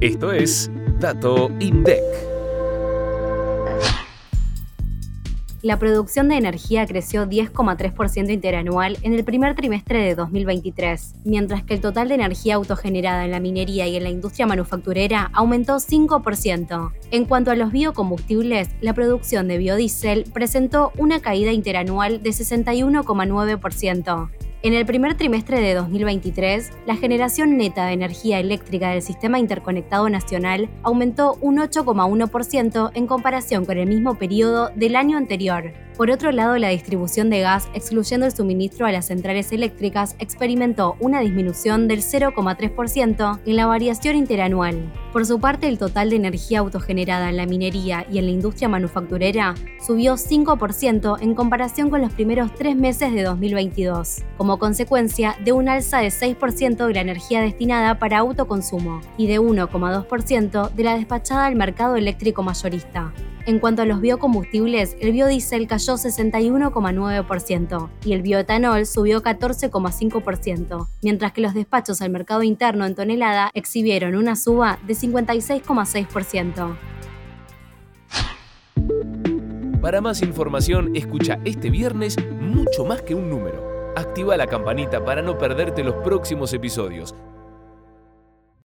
Esto es Dato INDEC. La producción de energía creció 10,3% interanual en el primer trimestre de 2023, mientras que el total de energía autogenerada en la minería y en la industria manufacturera aumentó 5%. En cuanto a los biocombustibles, la producción de biodiesel presentó una caída interanual de 61,9%. En el primer trimestre de 2023, la generación neta de energía eléctrica del Sistema Interconectado Nacional aumentó un 8,1% en comparación con el mismo periodo del año anterior. Por otro lado, la distribución de gas, excluyendo el suministro a las centrales eléctricas, experimentó una disminución del 0,3% en la variación interanual. Por su parte, el total de energía autogenerada en la minería y en la industria manufacturera subió 5% en comparación con los primeros tres meses de 2022, como consecuencia de un alza de 6% de la energía destinada para autoconsumo y de 1,2% de la despachada al mercado eléctrico mayorista. En cuanto a los biocombustibles, el biodiesel cayó 61,9% y el bioetanol subió 14,5%, mientras que los despachos al mercado interno en tonelada exhibieron una suba de 56,6%. Para más información, escucha este viernes mucho más que un número. Activa la campanita para no perderte los próximos episodios